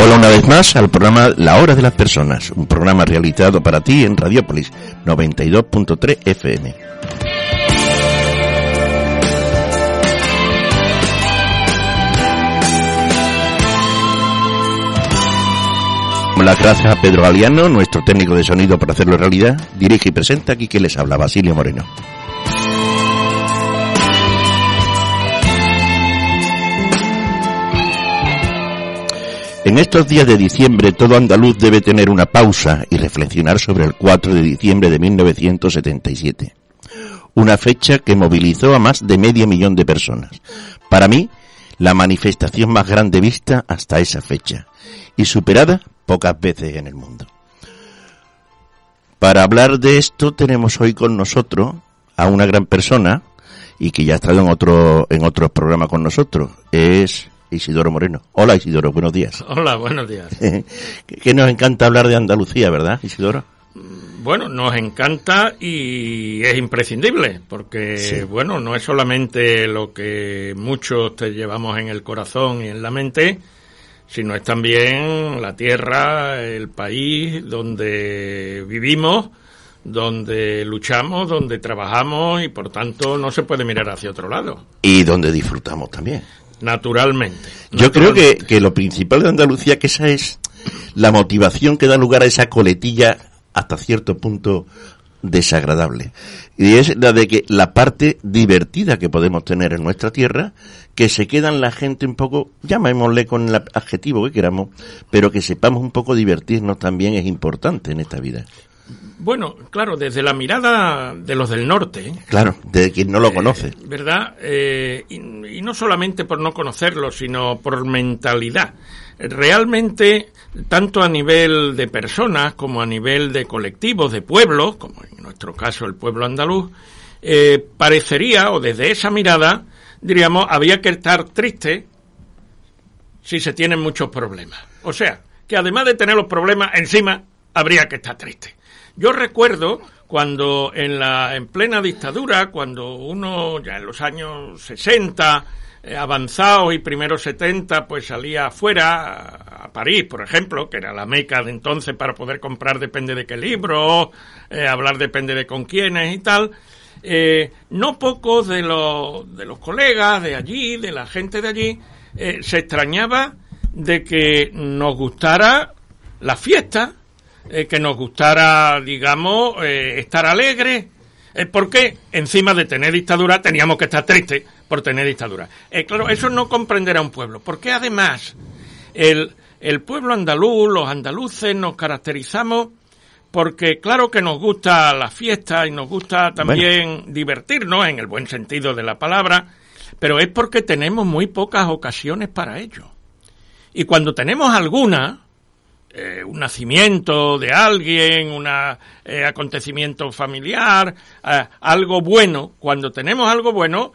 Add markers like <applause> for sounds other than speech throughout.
Hola una vez más al programa La Hora de las Personas, un programa realizado para ti en Radiopolis 92.3 FM. Las gracias a Pedro Galiano, nuestro técnico de sonido para hacerlo realidad. Dirige y presenta aquí que les habla Basilio Moreno. En estos días de diciembre todo andaluz debe tener una pausa y reflexionar sobre el 4 de diciembre de 1977. Una fecha que movilizó a más de medio millón de personas. Para mí, la manifestación más grande vista hasta esa fecha y superada pocas veces en el mundo. Para hablar de esto tenemos hoy con nosotros a una gran persona y que ya ha estado en otro en otro programa con nosotros. Es Isidoro Moreno. Hola Isidoro, buenos días. <laughs> Hola, buenos días. <laughs> que nos encanta hablar de Andalucía, ¿verdad, Isidoro? Bueno, nos encanta y es imprescindible, porque, bueno, no es solamente lo que muchos te llevamos en el corazón y en la mente, sino es también la tierra, el país donde vivimos, donde luchamos, donde trabajamos y por tanto no se puede mirar hacia otro lado. Y donde disfrutamos también. Naturalmente. Yo creo que, que lo principal de Andalucía, que esa es la motivación que da lugar a esa coletilla hasta cierto punto desagradable. Y es la de que la parte divertida que podemos tener en nuestra tierra, que se quedan la gente un poco, llamémosle con el adjetivo que queramos, pero que sepamos un poco divertirnos también es importante en esta vida. Bueno, claro, desde la mirada de los del norte. Claro, de quien no lo conoce. ¿Verdad? Eh, y, y, no solamente por no conocerlo, sino por mentalidad. Realmente, tanto a nivel de personas como a nivel de colectivos, de pueblos, como en nuestro caso el pueblo andaluz, eh, parecería, o desde esa mirada, diríamos, había que estar triste si se tienen muchos problemas. O sea, que además de tener los problemas encima, habría que estar triste. Yo recuerdo cuando en la en plena dictadura, cuando uno ya en los años 60 eh, avanzados y primeros 70 pues salía afuera a París, por ejemplo, que era la meca de entonces para poder comprar depende de qué libro, eh, hablar depende de con quiénes y tal. Eh, no pocos de los, de los colegas de allí, de la gente de allí, eh, se extrañaba de que nos gustara la fiesta, eh, que nos gustara, digamos, eh, estar alegres, porque encima de tener dictadura teníamos que estar tristes por tener dictadura. Claro, eso no comprenderá un pueblo, porque además el, el pueblo andaluz, los andaluces nos caracterizamos porque claro que nos gusta la fiesta y nos gusta también bueno. divertirnos en el buen sentido de la palabra, pero es porque tenemos muy pocas ocasiones para ello. Y cuando tenemos alguna, eh, un nacimiento de alguien, un eh, acontecimiento familiar, eh, algo bueno, cuando tenemos algo bueno,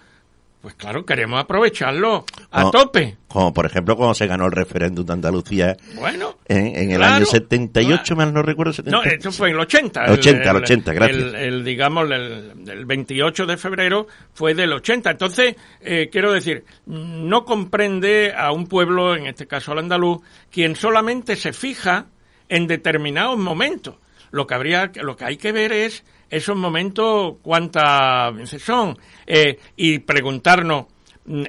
pues claro, queremos aprovecharlo a como, tope. Como por ejemplo cuando se ganó el referéndum de Andalucía bueno, en, en el claro, año 78, mal no recuerdo. 70. No, esto fue en el 80. El 80, el, el 80, gracias. El, el digamos, el, el, 28 de febrero fue del 80. Entonces, eh, quiero decir, no comprende a un pueblo, en este caso al andaluz, quien solamente se fija en determinados momentos. Lo que habría, lo que hay que ver es esos momentos cuántas veces son eh, y preguntarnos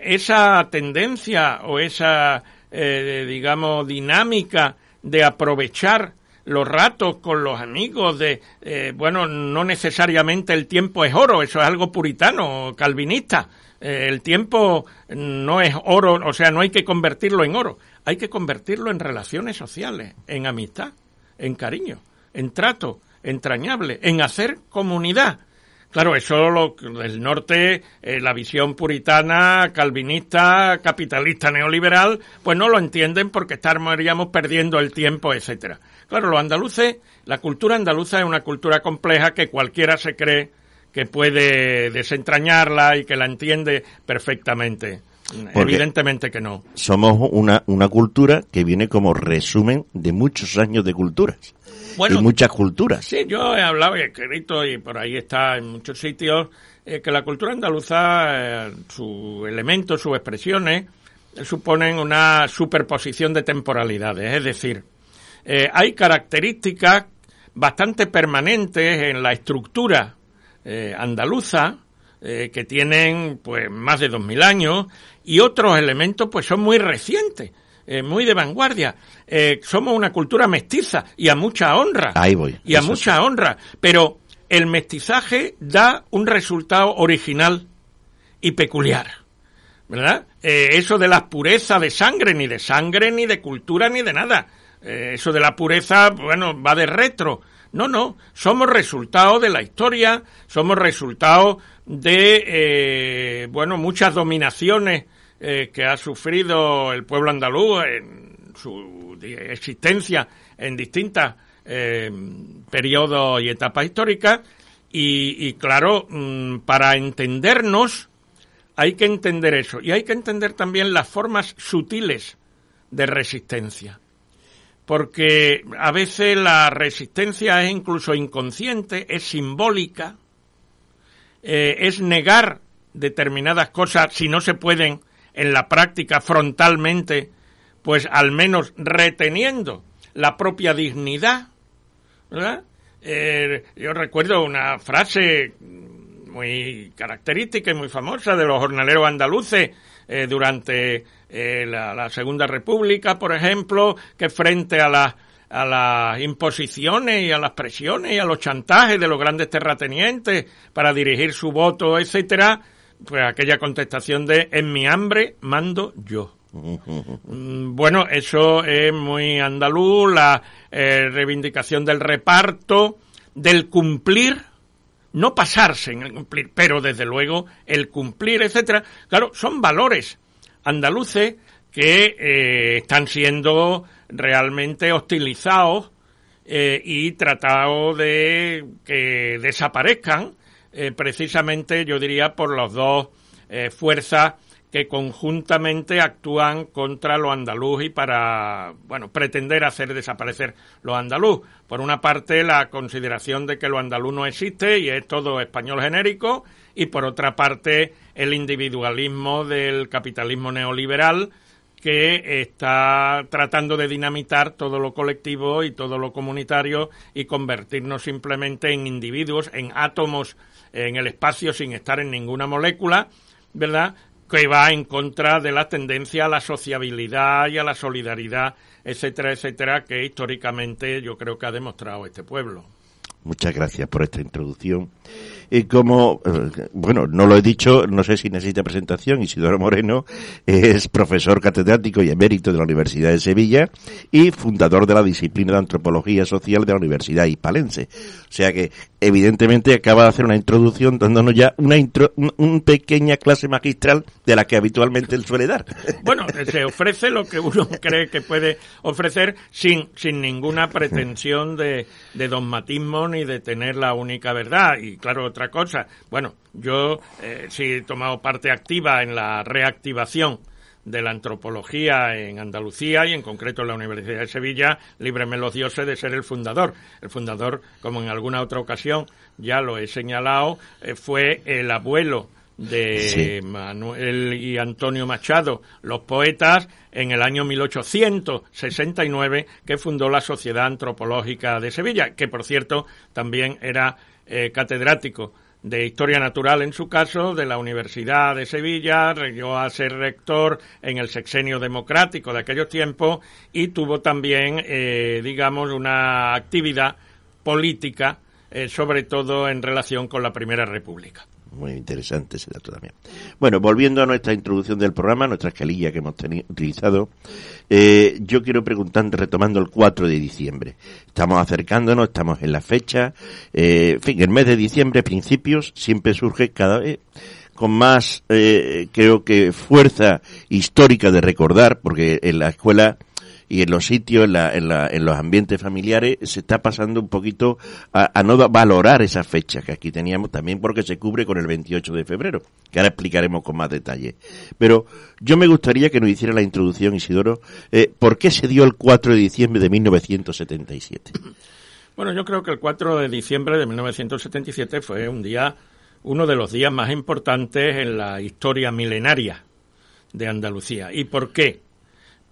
esa tendencia o esa eh, digamos dinámica de aprovechar los ratos con los amigos de eh, bueno no necesariamente el tiempo es oro eso es algo puritano calvinista eh, el tiempo no es oro o sea no hay que convertirlo en oro hay que convertirlo en relaciones sociales en amistad en cariño en trato entrañable, en hacer comunidad. Claro, eso lo, del norte, eh, la visión puritana, calvinista, capitalista, neoliberal, pues no lo entienden porque estaríamos perdiendo el tiempo, etcétera. Claro, los andaluces, la cultura andaluza es una cultura compleja que cualquiera se cree que puede desentrañarla y que la entiende perfectamente. Evidentemente que no. Somos una, una cultura que viene como resumen de muchos años de culturas bueno, y muchas culturas. Sí, yo he hablado y he escrito y por ahí está en muchos sitios eh, que la cultura andaluza, eh, sus elementos, sus expresiones, eh, suponen una superposición de temporalidades. Es decir, hay características bastante permanentes en la estructura andaluza que tienen pues más de dos mil años y otros elementos pues son muy recientes eh, muy de vanguardia. Eh, somos una cultura mestiza y a mucha honra. Ahí voy. Y a mucha honra. Pero el mestizaje da un resultado original y peculiar. ¿Verdad? Eh, eso de la pureza de sangre, ni de sangre, ni de cultura, ni de nada. eso de la pureza, bueno, va de retro. No, no, somos resultado de la historia, somos resultado de, bueno, muchas dominaciones eh, que ha sufrido el pueblo andaluz en su existencia en distintas eh, periodos y etapas históricas. Y, claro, mm, para entendernos hay que entender eso. Y hay que entender también las formas sutiles de resistencia. Porque a veces la resistencia es incluso inconsciente, es simbólica, eh, es negar determinadas cosas si no se pueden en la práctica frontalmente, pues al menos reteniendo la propia dignidad. Eh, yo recuerdo una frase muy característica y muy famosa de los jornaleros andaluces eh, durante eh, la, Segunda República, por ejemplo, que frente a las a las imposiciones y a las presiones y a los chantajes de los grandes terratenientes para dirigir su voto, etcétera, pues aquella contestación de en mi hambre mando yo. <laughs> Mm, bueno, eso es muy andaluz, la eh, reivindicación del reparto, del cumplir, no pasarse en el cumplir, pero desde luego el cumplir, etcétera. Claro, son valores andaluces que eh, están siendo realmente hostilizados eh, y tratados de que desaparezcan eh, precisamente yo diría por las dos eh, fuerzas que conjuntamente actúan contra lo andaluz y para, bueno, pretender hacer desaparecer lo andaluz. Por una parte, la consideración de que lo andaluz no existe y es todo español genérico, y por otra parte, el individualismo del capitalismo neoliberal que está tratando de dinamitar todo lo colectivo y todo lo comunitario y convertirnos simplemente en individuos, en átomos en el espacio sin estar en ninguna molécula, ¿verdad? Que va en contra de la tendencia a la sociabilidad y a la solidaridad, etcétera, etcétera, que históricamente yo creo que ha demostrado este pueblo. Muchas gracias por esta introducción. Y como, eh, bueno, no lo he dicho, no sé si necesita presentación, Isidoro Moreno es profesor catedrático y emérito de la Universidad de Sevilla y fundador de la disciplina de Antropología Social de la Universidad Hispalense. O sea que, evidentemente, acaba de hacer una introducción dándonos ya una, intro, una pequeña clase magistral de la que habitualmente él suele dar. <laughs> Bueno, se ofrece lo que uno <laughs> cree que puede ofrecer sin, sin ninguna pretensión de, de dogmatismo ni de tener la única verdad. Y claro, otra cosa. Bueno, yo eh, sí he tomado parte activa en la reactivación de la antropología en Andalucía y en concreto en la Universidad de Sevilla, líbreme los dioses de ser el fundador. El fundador, como en alguna otra ocasión ya lo he señalado, eh, fue el abuelo de Manuel y Antonio Machado, los poetas, en el año 1869, que fundó la Sociedad Antropológica de Sevilla, que por cierto también era eh, catedrático de Historia Natural en su caso, de la Universidad de Sevilla, llegó a ser rector en el sexenio democrático de aquellos tiempos y tuvo también, eh, digamos, una actividad política, eh, sobre todo en relación con la Primera República. Muy interesante ese dato también. Bueno, volviendo a nuestra introducción del programa, nuestra escalilla que hemos utilizado, eh, yo quiero preguntar, retomando el 4 de diciembre. Estamos acercándonos, estamos en la fecha. Eh, en fin, el mes de diciembre, principios, siempre surge cada vez con más, eh, creo que, fuerza histórica de recordar, porque en la escuela y en los sitios, en, la, en, la, en los ambientes familiares, se está pasando un poquito a, no valorar esa fecha que aquí teníamos también porque se cubre con el 28 de febrero, que ahora explicaremos con más detalle. Pero yo me gustaría que nos hiciera la introducción, Isidoro, eh, ¿por qué se dio el 4 de diciembre de 1977? Bueno, yo creo que el 4 de diciembre de 1977 fue un día, uno de los días más importantes en la historia milenaria de Andalucía. ¿Y por qué?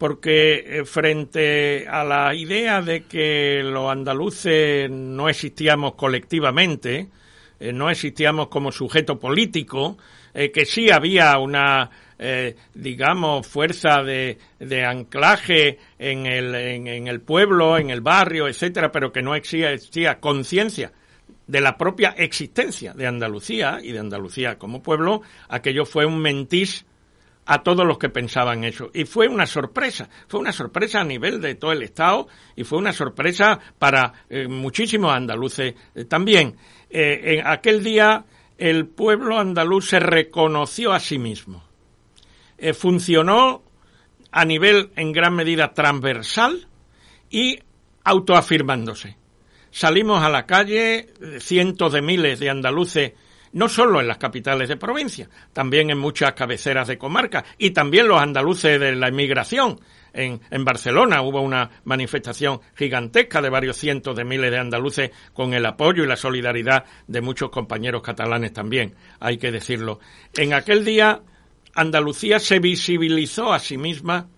Porque eh, frente a la idea de que los andaluces no existíamos colectivamente, eh, no existíamos como sujeto político, eh, que sí había una, digamos, fuerza de, anclaje en el, en, el pueblo, en el barrio, etcétera, pero que no existía conciencia de la propia existencia de Andalucía y de Andalucía como pueblo, aquello fue un mentís a todos los que pensaban eso. Y fue una sorpresa, fue una sorpresa a nivel de todo el Estado y fue una sorpresa para eh, muchísimos andaluces eh, también. Eh, en aquel día el pueblo andaluz se reconoció a sí mismo. funcionó a nivel en gran medida transversal y autoafirmándose. Salimos a la calle, cientos de miles de andaluces no solo en las capitales de provincia, también en muchas cabeceras de comarca y también los andaluces de la inmigración. En, en, Barcelona hubo una manifestación gigantesca de varios cientos de miles de andaluces con el apoyo y la solidaridad de muchos compañeros catalanes también, hay que decirlo. En aquel día Andalucía se visibilizó a sí misma,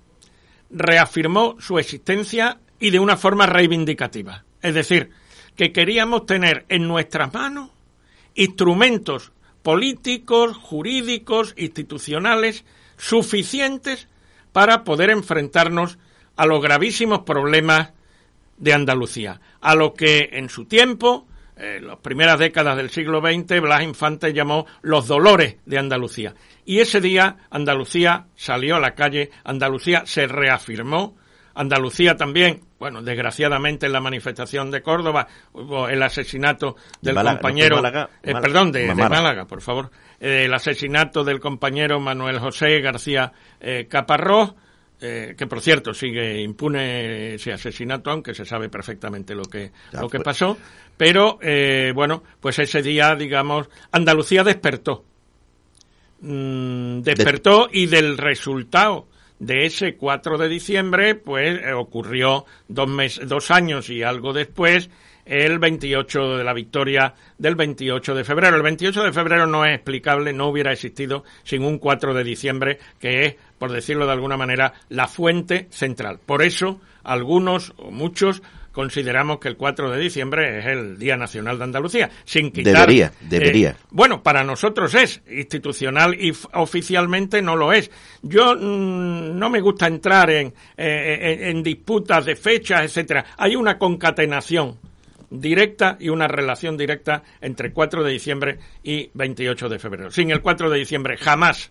reafirmó su existencia y de una forma reivindicativa. Es decir, que queríamos tener en nuestras manos instrumentos políticos, jurídicos, institucionales suficientes para poder enfrentarnos a los gravísimos problemas de Andalucía, a lo que en su tiempo, en las primeras décadas del siglo XX, Blas Infante llamó los dolores de Andalucía. Y ese día Andalucía salió a la calle, Andalucía se reafirmó, Andalucía también bueno, desgraciadamente en la manifestación de Córdoba hubo el asesinato del compañero, eh, perdón, de, Málaga, por favor, eh, el asesinato del compañero Manuel José García eh, Caparrós, que por cierto sigue impune ese asesinato, aunque se sabe perfectamente lo que, lo que pasó, pero bueno, pues ese día, digamos, Andalucía despertó. Mm, despertó y del resultado de ese 4 de diciembre, pues eh, ocurrió dos, meses, dos años y algo después el 28 de la victoria del 28 de febrero. El 28 de febrero no es explicable, no hubiera existido sin un 4 de diciembre, que es, por decirlo de alguna manera, la fuente central. Por eso, algunos o muchos consideramos que el 4 de diciembre es el Día Nacional de Andalucía, sin quitar... Debería, debería. Eh, bueno, para nosotros es, institucional y oficialmente no lo es. Yo mm, no me gusta entrar en, eh, en, disputas de fechas, etcétera. Hay una concatenación directa y una relación directa entre 4 de diciembre y 28 de febrero. Sin el 4 de diciembre jamás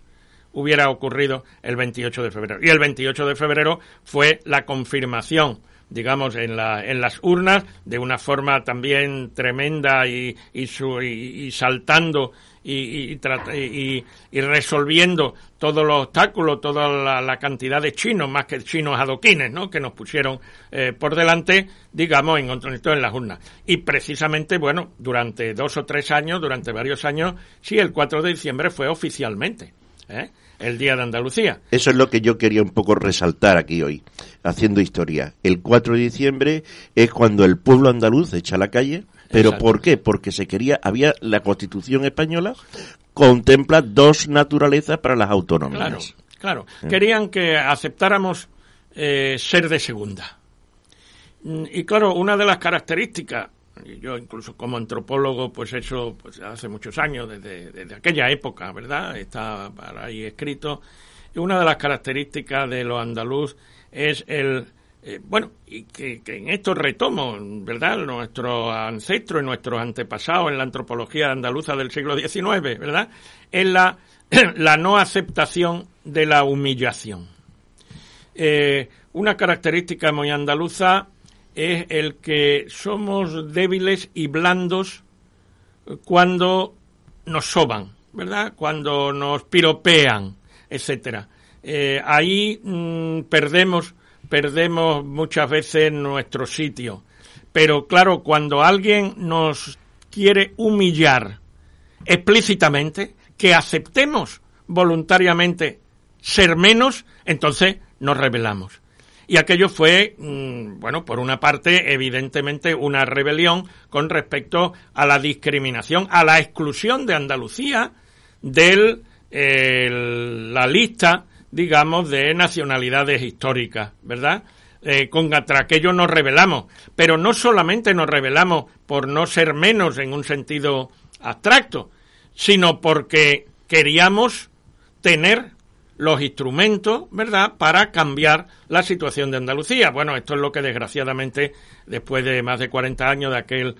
hubiera ocurrido el 28 de febrero. Y el 28 de febrero fue la confirmación digamos, en, la, en las urnas de una forma también tremenda y, y, saltando y, y, resolviendo todos los obstáculos, toda la, cantidad de chinos, más que chinos adoquines, ¿no? que nos pusieron eh, por delante, digamos, en, en las urnas. Y precisamente, bueno, durante dos o tres años, durante varios años, sí, el 4 de diciembre fue oficialmente. ¿eh? El Día de Andalucía. Eso es lo que yo quería un poco resaltar aquí hoy, haciendo historia. El 4 de diciembre es cuando el pueblo andaluz echa a la calle, pero ¿por qué? Porque se quería, había la Constitución española contempla dos naturalezas para las autonomías. Claro, claro. ¿Eh? Querían que aceptáramos eh, ser de segunda. Mm, y claro, una de las características yo incluso como antropólogo, pues eso pues hace muchos años, desde, aquella época, ¿verdad? Está ahí escrito. Y una de las características de los andaluz es el, eh, bueno, y que, en esto retomo, ¿verdad? Nuestros ancestros y nuestros antepasados en la antropología andaluza del siglo XIX, ¿verdad? Es la, <clears throat> la no aceptación de la humillación. Eh, una característica muy andaluza es el que somos débiles y blandos cuando nos soban, ¿verdad? Cuando nos piropean, etcétera. Eh, ahí mm, perdemos perdemos muchas veces nuestro sitio. Pero claro, cuando alguien nos quiere humillar explícitamente, que aceptemos voluntariamente ser menos, entonces nos rebelamos. Y aquello fue, mm, bueno, por una parte, evidentemente, una rebelión con respecto a la discriminación, a la exclusión de Andalucía de la lista digamos, de nacionalidades históricas, ¿verdad? Eh, contra aquello nos rebelamos, pero no solamente nos rebelamos por no ser menos en un sentido abstracto, sino porque queríamos tener los instrumentos, ¿verdad?, para cambiar la situación de Andalucía. Bueno, esto es lo que desgraciadamente, después de más de 40 años de aquel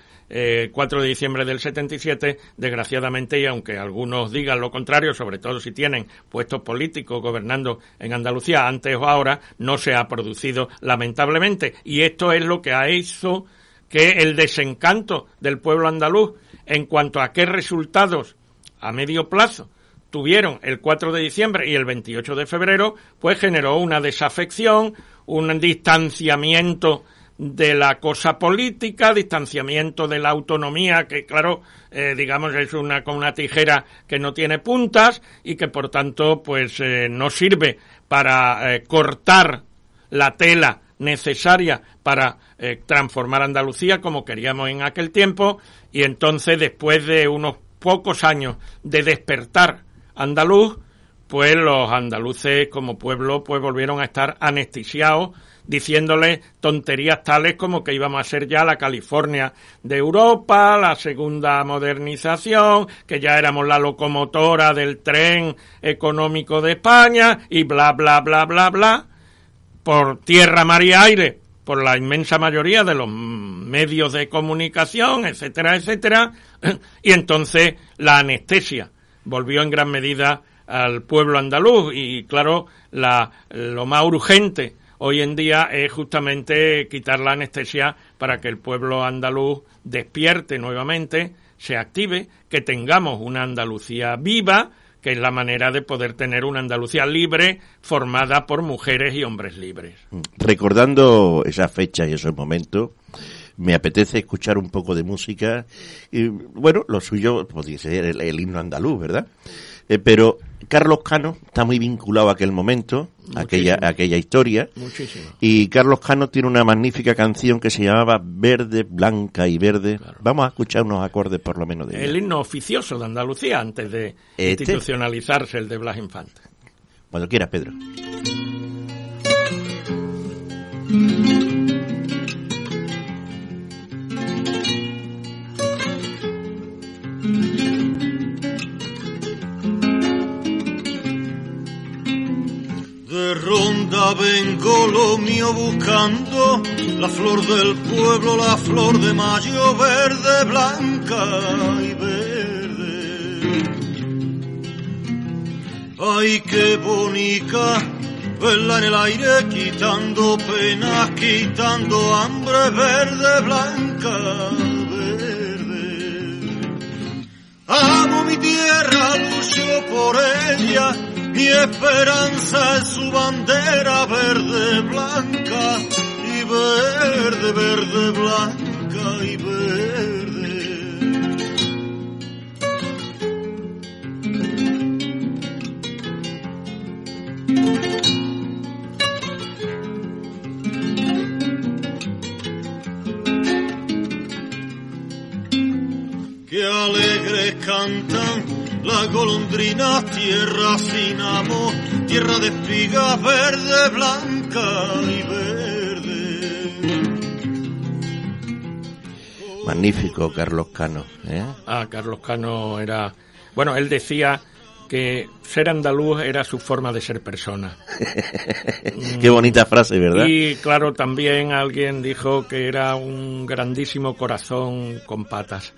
4 eh, de diciembre del 77, desgraciadamente, y aunque algunos digan lo contrario, sobre todo si tienen puestos políticos gobernando en Andalucía antes o ahora, no se ha producido lamentablemente. Y esto es lo que ha hecho que el desencanto del pueblo andaluz en cuanto a qué resultados a medio plazo tuvieron el 4 de diciembre y el 28 de febrero, pues generó una desafección, un distanciamiento de la cosa política, distanciamiento de la autonomía, que claro, eh, digamos es una con una tijera que no tiene puntas y que por tanto pues eh, no sirve para eh, cortar la tela necesaria para transformar Andalucía como queríamos en aquel tiempo. Y entonces después de unos pocos años de despertar andaluz, pues los andaluces como pueblo pues volvieron a estar anestesiados diciéndole tonterías tales como que íbamos a ser ya la California de Europa, la segunda modernización, que ya éramos la locomotora del tren económico de España y bla bla bla bla bla por tierra, mar y aire, por la inmensa mayoría de los medios de comunicación, etcétera, etcétera, <clears throat> y entonces la anestesia volvió en gran medida al pueblo andaluz y claro, la, lo más urgente hoy en día es justamente quitar la anestesia para que el pueblo andaluz despierte nuevamente, se active, que tengamos una Andalucía viva, que es la manera de poder tener una Andalucía libre formada por mujeres y hombres libres. Recordando esa fecha y esos momentos, me apetece escuchar un poco de música. Y, bueno, lo suyo podría ser el, himno andaluz, ¿verdad? Eh, pero Carlos Cano está muy vinculado a aquel momento, a aquella, aquella historia. Muchísimo. Y Carlos Cano tiene una magnífica canción que se llamaba Verde, Blanca y Verde. Vamos a escuchar unos acordes por lo menos de El himno oficioso de Andalucía antes de este. institucionalizarse el de Blas Infante. Cuando quieras, Pedro. Ronda vengo lo mío buscando, la flor del pueblo, la flor de mayo, verde, blanca y verde. Ay, qué bonita, verla en el aire, quitando penas, quitando hambre, verde, blanca. Amo mi tierra, lucho por ella, mi esperanza es su bandera verde, blanca y verde, verde, blanca y verde. Qué alegre cantan la golondrina, tierra sin amor, tierra de espigas verde, blanca y verde. Magnífico Carlos Cano. ¿eh? Ah, Carlos Cano era... Bueno, él decía que ser andaluz era su forma de ser persona. <laughs> Qué bonita frase, ¿verdad? Y claro, también alguien dijo que era un grandísimo corazón con patas.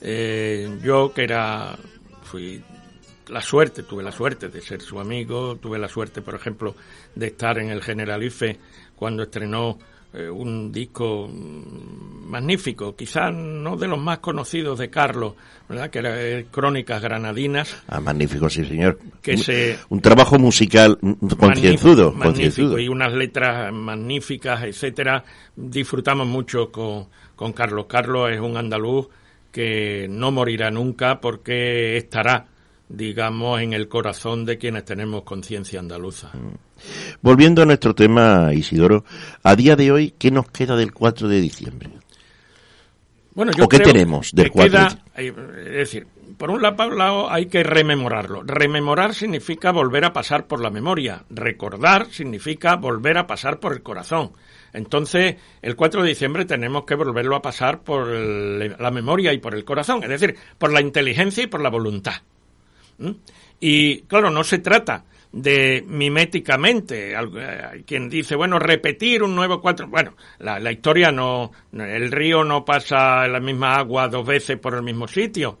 Eh, yo que era, fui la suerte, tuve la suerte de ser su amigo, tuve la suerte, por ejemplo, de estar en el Generalife cuando estrenó eh, un disco mm, magnífico, quizás no de los más conocidos de Carlos, ¿verdad? Que era eh, Crónicas Granadinas. Ah, magnífico, sí, señor. Que un, se, un trabajo musical concienzudo, magnífico, y unas letras magníficas, etcétera. Disfrutamos mucho con, con Carlos. Carlos es un andaluz que no morirá nunca porque estará digamos, en el corazón de quienes tenemos conciencia andaluza. Volviendo a nuestro tema, Isidoro, a día de hoy, ¿qué nos queda del 4 de diciembre? Bueno, yo ¿O qué creo tenemos del que 4 queda, de eh, Es decir, por un lado hay que rememorarlo. Rememorar significa volver a pasar por la memoria. Recordar significa volver a pasar por el corazón. Entonces, el 4 de diciembre tenemos que volverlo a pasar por el- la memoria y por el corazón, es decir, por la inteligencia y por la voluntad. ¿Mm? Y claro, no se trata de miméticamente, eh, hay quien dice, bueno, repetir un nuevo cuatro, bueno, la, la historia no- el río no pasa la misma agua dos veces por el mismo sitio,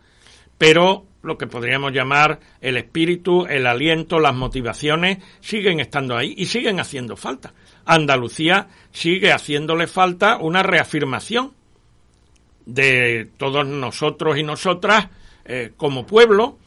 pero lo que podríamos llamar el espíritu, el aliento, las motivaciones siguen estando ahí y siguen haciendo falta. Andalucía sigue haciéndole falta una reafirmación de todos nosotros y nosotras eh, como pueblo,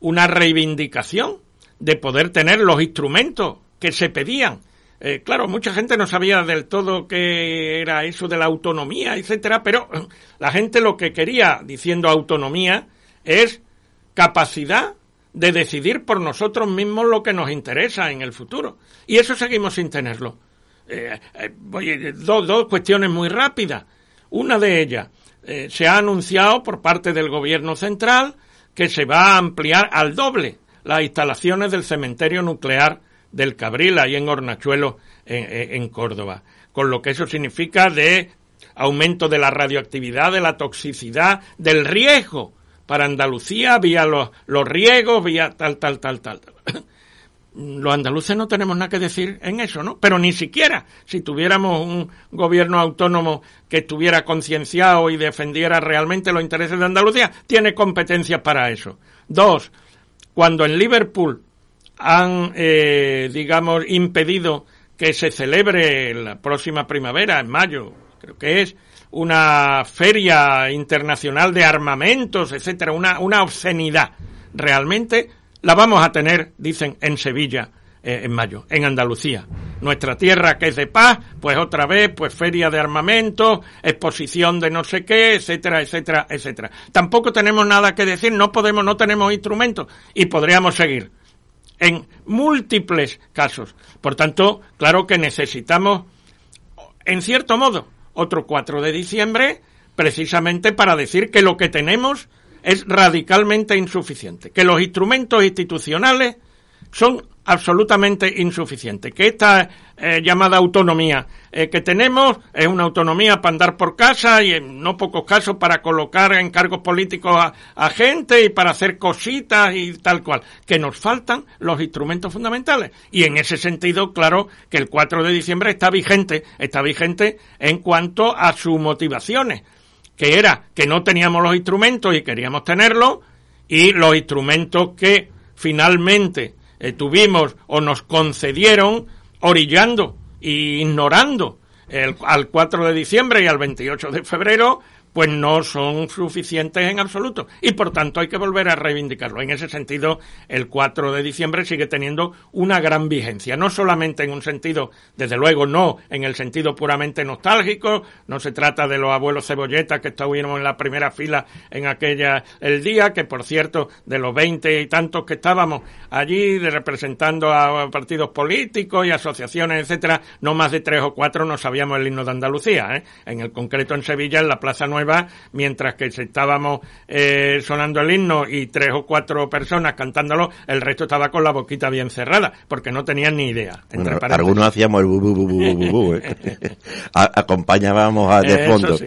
una reivindicación de poder tener los instrumentos que se pedían. Eh, claro, mucha gente no sabía del todo qué era eso de la autonomía, etcétera, pero <laughs> la gente lo que quería diciendo autonomía es capacidad de decidir por nosotros mismos lo que nos interesa en el futuro. Y eso seguimos sin tenerlo. Eh, eh, dos, dos cuestiones muy rápidas. Una de ellas, eh, se ha anunciado por parte del gobierno central que se va a ampliar al doble las instalaciones del cementerio nuclear del Cabril, ahí en Hornachuelo, en Córdoba. Con lo que eso significa de aumento de la radioactividad, de la toxicidad, del riesgo para Andalucía, vía los, los riegos, vía tal, tal, tal, tal. Los andaluces no tenemos nada que decir en eso, ¿no? Pero ni siquiera si tuviéramos un gobierno autónomo que estuviera concienciado y defendiera realmente los intereses de Andalucía, tiene competencias para eso. Dos, cuando en Liverpool han, eh, digamos, impedido que se celebre la próxima primavera, en mayo, creo que es, una feria internacional de armamentos, etcétera, una, una obscenidad. Realmente la vamos a tener, dicen, en Sevilla, eh, en mayo, en Andalucía. Nuestra tierra que es de paz, pues otra vez, pues feria de armamento, exposición de no sé qué, etcétera, etcétera, etcétera. Tampoco tenemos nada que decir, no podemos, no tenemos instrumentos y podríamos seguir en múltiples casos. Por tanto, claro que necesitamos, en cierto modo, otro 4 de diciembre, precisamente para decir que lo que tenemos es radicalmente insuficiente, que los instrumentos institucionales son absolutamente insuficientes, que esta eh, llamada autonomía eh, que tenemos es una autonomía para andar por casa y en no pocos casos para colocar en cargos políticos a, a gente y para hacer cositas y tal cual, que nos faltan los instrumentos fundamentales. Y en ese sentido, claro que el 4 de diciembre está vigente, está vigente en cuanto a sus motivaciones, que era que no teníamos los instrumentos y queríamos tenerlos, y los instrumentos que finalmente eh, tuvimos o nos concedieron orillando e ignorando el, al 4 de diciembre y al 28 de febrero, pues no son suficientes en absoluto. Y por tanto hay que volver a reivindicarlo. En ese sentido, el 4 de diciembre sigue teniendo una gran vigencia. No solamente en un sentido, desde luego no en el sentido puramente nostálgico, no se trata de los abuelos cebolletas que estuvieron en la primera fila en aquella, el día, que por cierto, de los veinte y tantos que estábamos allí de representando a partidos políticos y asociaciones, etcétera, no más de tres o cuatro no sabíamos el himno de Andalucía, ¿eh? En el concreto en Sevilla, en la Plaza Nueva, mientras que estábamos eh, sonando el himno y tres o cuatro personas cantándolo, el resto estaba con la boquita bien cerrada, porque no tenían ni idea. entre Bueno, algunos hacíamos el bu, bu, bu, bu, ¿eh? <laughs> A- acompañábamos a, de fondo. sí.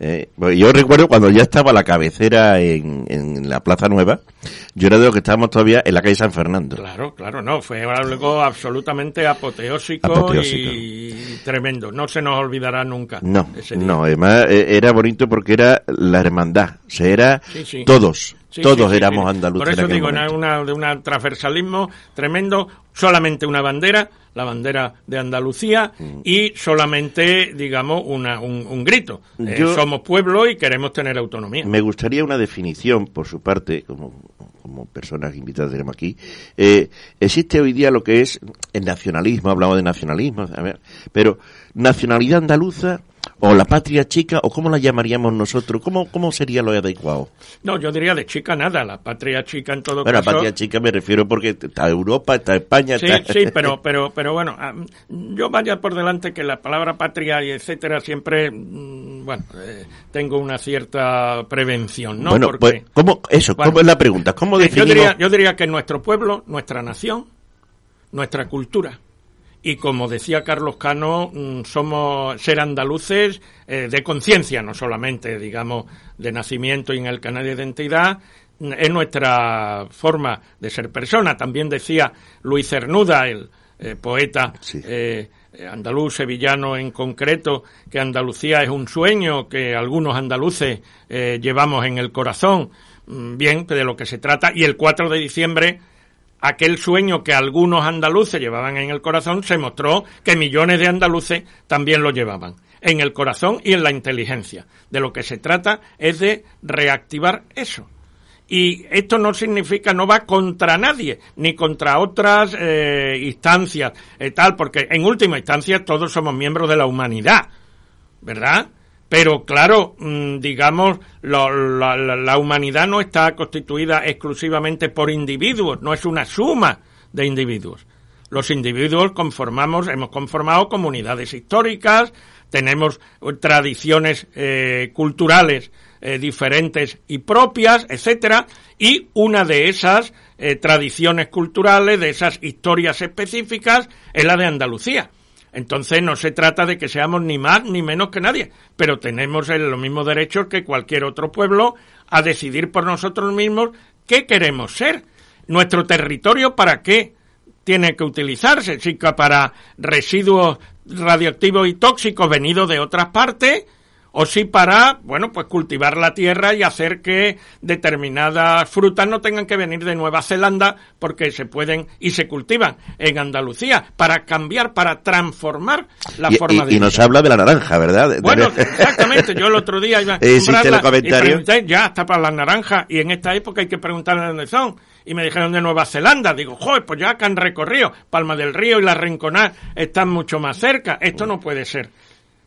Eh, pues yo recuerdo cuando ya estaba la cabecera en, en la Plaza Nueva, Yo era de los que estábamos todavía en la calle San Fernando. Claro, claro, no, fue algo absolutamente apoteósico, y tremendo. No se nos olvidará nunca. No, no, además eh, era bonito porque era la hermandad, o sea, era todos, todos éramos andaluces. Por eso digo, una, de un transversalismo tremendo, solamente una bandera, la bandera de Andalucía, y solamente, digamos, una, un, grito. Eh, somos pueblo y queremos tener autonomía. Me gustaría una definición, por su parte, como como personas invitadas tenemos aquí, eh, existe hoy día lo que es el nacionalismo, hablamos de nacionalismo, pero nacionalidad andaluza o la patria chica, o cómo la llamaríamos nosotros, ¿cómo, cómo sería lo adecuado? No, yo diría de chica nada, la patria chica en todo bueno, caso. la patria chica me refiero porque está Europa, está España, sí, Sí, <laughs> pero, pero, pero bueno, ah, yo vaya por delante que la palabra patria y etcétera siempre, mm, bueno, eh, tengo una cierta prevención, ¿no? Bueno, pues, ¿cómo, eso, ¿cómo es la pregunta? ¿Cómo definimos? Yo diría, yo diría que nuestro pueblo, nuestra nación, nuestra cultura, y como decía Carlos Cano, mm, somos ser andaluces eh, de conciencia, no solamente, digamos, de nacimiento y en el canal de identidad, mm, es nuestra forma de ser persona. También decía Luis Cernuda, el eh, poeta eh, andaluz, sevillano en concreto, que Andalucía es un sueño que algunos andaluces llevamos en el corazón. Mm, bien, de lo que se trata. Y el 4 de diciembre aquel sueño que algunos andaluces llevaban en el corazón, se mostró que millones de andaluces también lo llevaban en el corazón y en la inteligencia. De lo que se trata es de reactivar eso. Y esto no significa, no va contra nadie, ni contra otras eh, instancias, eh, tal, porque en última instancia todos somos miembros de la humanidad, ¿verdad? Pero claro, mm, digamos, la, humanidad no está constituida exclusivamente por individuos, no es una suma de individuos. Los individuos conformamos, hemos conformado comunidades históricas, tenemos tradiciones eh, culturales eh, diferentes y propias, etcétera, y una de esas eh, tradiciones culturales, de esas historias específicas, es la de Andalucía. Entonces no se trata de que seamos ni más ni menos que nadie, pero tenemos los mismos derechos que cualquier otro pueblo a decidir por nosotros mismos qué queremos ser. Nuestro territorio para qué tiene que utilizarse, si para residuos radioactivos y tóxicos venidos de otras partes, o si para, bueno, pues cultivar la tierra y hacer que determinadas frutas no tengan que venir de Nueva Zelanda porque se pueden y se cultivan en Andalucía para cambiar, para transformar la forma de Y nos habla de la naranja, ¿verdad? Bueno, exactamente. Yo el otro día iba <laughs> a comprarla y ya está para la naranja y en esta época hay que preguntarle dónde son y me dijeron de Nueva Zelanda. Digo, joder, pues ya que han recorrido Palma del Río y la Rinconada están mucho más cerca. Esto no puede ser.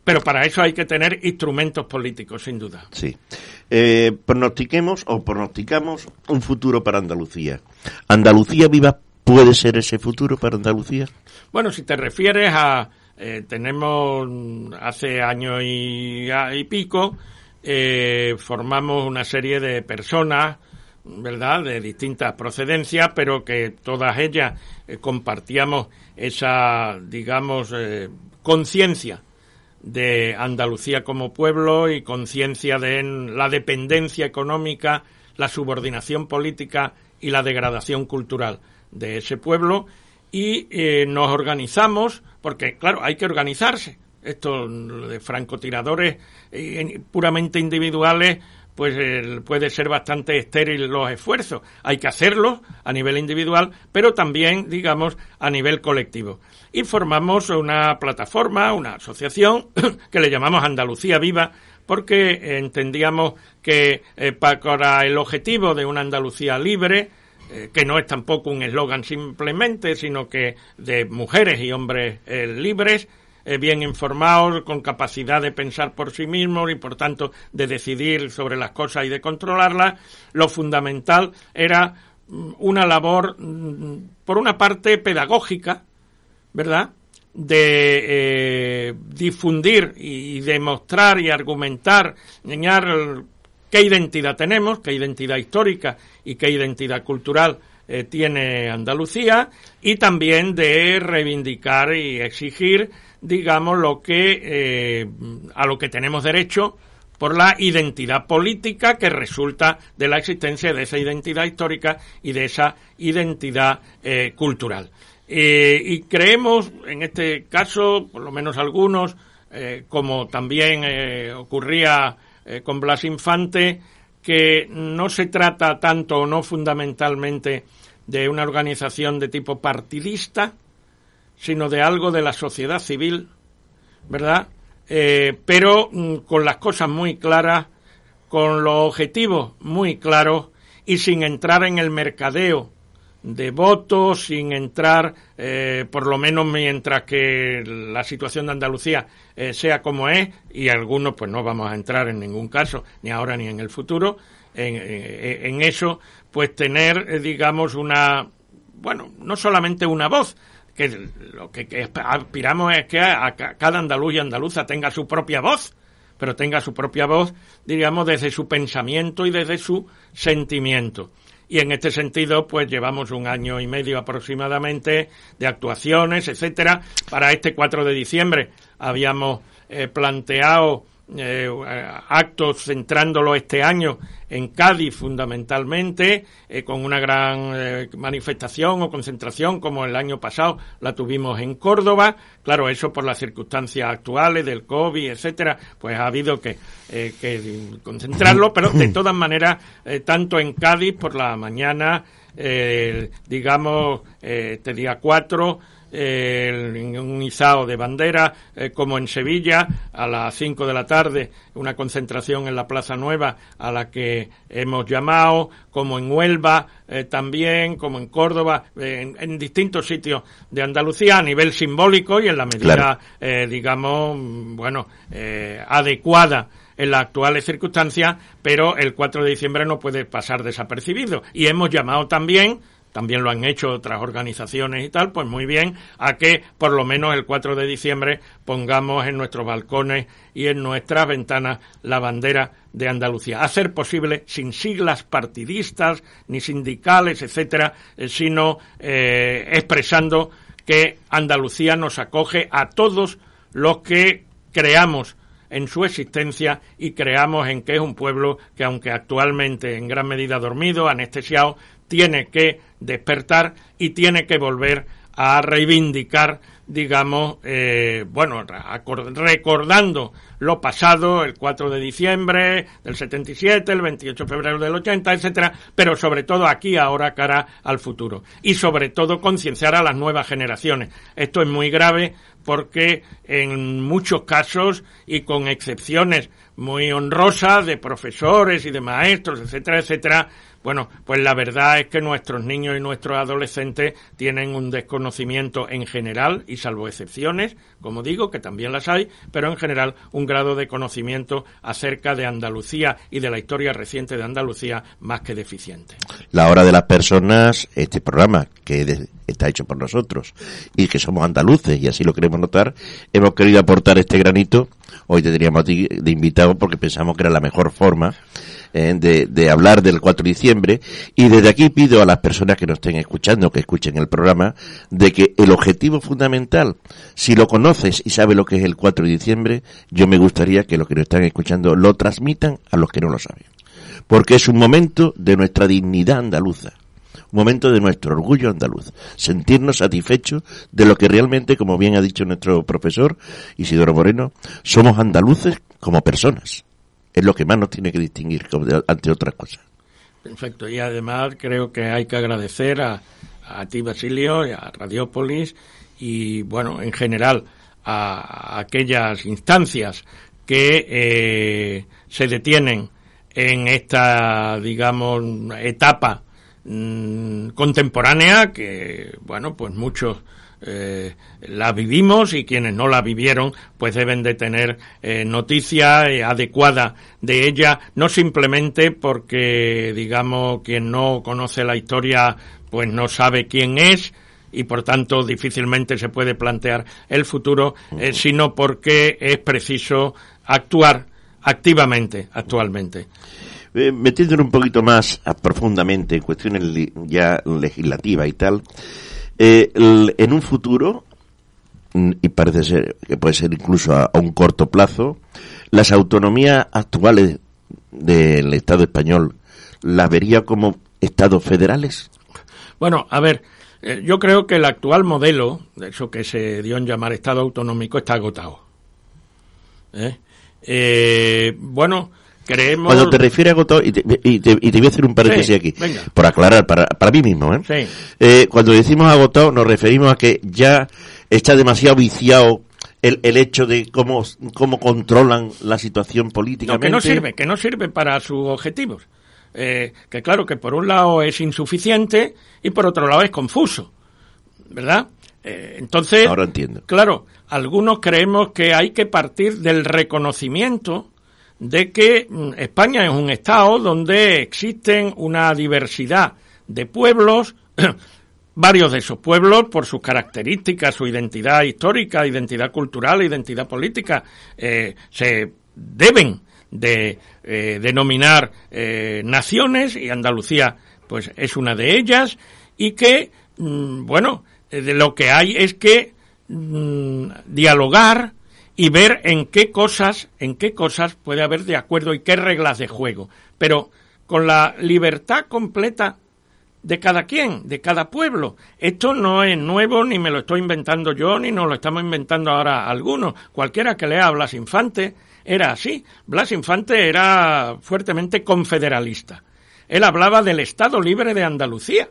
Pero para eso hay que tener instrumentos políticos, sin duda. Sí. Eh, pronostiquemos o pronosticamos un futuro para Andalucía. ¿Andalucía viva puede ser ese futuro para Andalucía? Bueno, si te refieres a... Eh, tenemos hace año y, y pico, eh, formamos una serie de personas, ¿verdad?, de distintas procedencias, pero que todas ellas compartíamos esa, digamos, conciencia de Andalucía como pueblo y conciencia de la dependencia económica, la subordinación política y la degradación cultural de ese pueblo y eh, nos organizamos porque claro hay que organizarse esto de francotiradores eh, puramente individuales pues puede ser bastante estéril los esfuerzos. Hay que hacerlos a nivel individual, pero también, digamos, a nivel colectivo. Y formamos una plataforma, una asociación, <coughs> que le llamamos Andalucía Viva, porque entendíamos que eh, para el objetivo de una Andalucía libre, eh, que no es tampoco un eslogan simplemente, sino que de mujeres y hombres eh, libres, bien informados, con capacidad de pensar por sí mismos y por tanto de decidir sobre las cosas y de controlarlas, lo fundamental era mm, una labor, mm, por una parte, pedagógica, ¿verdad? de eh, difundir y demostrar y argumentar, enseñar qué identidad tenemos, qué identidad histórica y qué identidad cultural eh, tiene Andalucía, y también de reivindicar y exigir digamos, lo que, eh, a lo que tenemos derecho por la identidad política que resulta de la existencia de esa identidad histórica y de esa identidad cultural. Eh, y creemos, en este caso, por lo menos algunos, eh, como también ocurría con Blas Infante, que no se trata tanto o no fundamentalmente de una organización de tipo partidista, sino de algo de la sociedad civil, ¿verdad? Eh, pero mm, con las cosas muy claras, con los objetivos muy claros y sin entrar en el mercadeo de votos, sin entrar, eh, por lo menos mientras que la situación de Andalucía eh, sea como es, y algunos pues no vamos a entrar en ningún caso, ni ahora ni en el futuro, en, en eso, pues tener, digamos, una, bueno, no solamente una voz, que lo que, aspiramos es que a, cada andaluz y andaluza tenga su propia voz, pero tenga su propia voz, diríamos, desde su pensamiento y desde su sentimiento. Y en este sentido, pues llevamos un año y medio aproximadamente de actuaciones, etcétera. Para este 4 de diciembre habíamos eh, planteado eh, actos centrándolo este año en Cádiz fundamentalmente, eh, con una gran eh, manifestación o concentración como el año pasado la tuvimos en Córdoba. Claro, eso por las circunstancias actuales del COVID, etcétera, pues ha habido que, que concentrarlo, pero de <clears throat> todas maneras, tanto en Cádiz por la mañana, digamos, este día 4, en un izado de bandera, eh, como en Sevilla, a las 5 de la tarde, una concentración en la Plaza Nueva a la que hemos llamado, como en Huelva eh, también, como en Córdoba, en, distintos sitios de Andalucía a nivel simbólico y en la medida, eh, digamos, bueno, adecuada en las actuales circunstancias, pero el 4 de diciembre no puede pasar desapercibido. Y hemos llamado también también lo han hecho otras organizaciones y tal, pues muy bien, a que por lo menos el 4 de diciembre pongamos en nuestros balcones y en nuestras ventanas la bandera de Andalucía. Hacer posible sin siglas partidistas ni sindicales, etcétera, eh, sino eh, expresando que Andalucía nos acoge a todos los que creamos en su existencia y creamos en que es un pueblo que aunque actualmente en gran medida dormido, anestesiado, tiene que despertar y tiene que volver a reivindicar, digamos, eh, bueno, recordando lo pasado, el 4 de diciembre del 77, el 28 de febrero del 80, etcétera, pero sobre todo aquí ahora cara al futuro y sobre todo concienciar a las nuevas generaciones. Esto es muy grave porque en muchos casos y con excepciones muy honrosas de profesores y de maestros, etcétera, etcétera, bueno, pues la verdad es que nuestros niños y nuestros adolescentes tienen un desconocimiento en general, y salvo excepciones, como digo, que también las hay, pero en general un grado de conocimiento acerca de Andalucía y de la historia reciente de Andalucía más que deficiente. La hora de las personas, este programa que está hecho por nosotros y que somos andaluces y así lo queremos notar, hemos querido aportar este granito. Hoy te teníamos de invitado porque pensamos que era la mejor forma eh, de, de, hablar del 4 de diciembre y desde aquí pido a las personas que nos estén escuchando, que escuchen el programa, de que el objetivo fundamental, si lo conoces y sabes lo que es el 4 de diciembre, yo me gustaría que los que nos están escuchando lo transmitan a los que no lo saben. Porque es un momento de nuestra dignidad andaluza un momento de nuestro orgullo andaluz, sentirnos satisfechos de lo que realmente, como bien ha dicho nuestro profesor Isidoro Moreno, somos andaluces como personas es lo que más nos tiene que distinguir ante otras cosas. Perfecto, y además creo que hay que agradecer a, a ti, Basilio, y a Radiopolis, y bueno, en general, a, aquellas instancias que eh, se detienen en esta, digamos, etapa mm, contemporánea, que, bueno, pues muchos eh, la vivimos y quienes no la vivieron pues deben de tener eh, noticia eh, adecuada de ella, no simplemente porque digamos quien no conoce la historia pues no sabe quién es y por tanto difícilmente se puede plantear el futuro, sino porque es preciso actuar activamente actualmente. metiéndonos un poquito más profundamente en cuestiones ya legislativas y tal, eh, en un futuro, mm, y parece ser que puede ser incluso a, un corto plazo, las autonomías actuales del Estado español las vería como estados federales. Bueno, a ver, eh, yo creo que el actual modelo, de eso que se dio en llamar Estado autonómico, está agotado. ¿Eh? Eh, bueno, creemos... Cuando te refieres a agotado, y te, y te- y te voy a hacer un paréntesis Sí, aquí, venga. por aclarar, para, para mí mismo, ¿eh? Sí. Eh, cuando decimos agotado, nos referimos a que ya está demasiado viciado el, el hecho de cómo, cómo controlan la situación No, políticamente. que no sirve, que no sirve para sus objetivos. Eh, que claro, que por un lado es insuficiente y por otro lado es confuso. ¿Verdad? Eh, entonces, Ahora entiendo. claro, algunos creemos que hay que partir del reconocimiento de que mm, España es un Estado donde existen una diversidad de pueblos, <clears throat> varios de esos pueblos, por sus características, su identidad histórica, identidad cultural, identidad política, eh, se deben de eh, denominar eh, naciones y Andalucía pues es una de ellas y que mm, bueno de lo que hay es que mm, dialogar y ver en qué cosas en qué cosas puede haber de acuerdo y qué reglas de juego pero con la libertad completa de cada quien, de cada pueblo. Esto no es nuevo, ni me lo estoy inventando yo, ni nos lo estamos inventando ahora algunos. Cualquiera que lea a Blas Infante era así. Blas Infante era fuertemente confederalista. Él hablaba del Estado libre de Andalucía.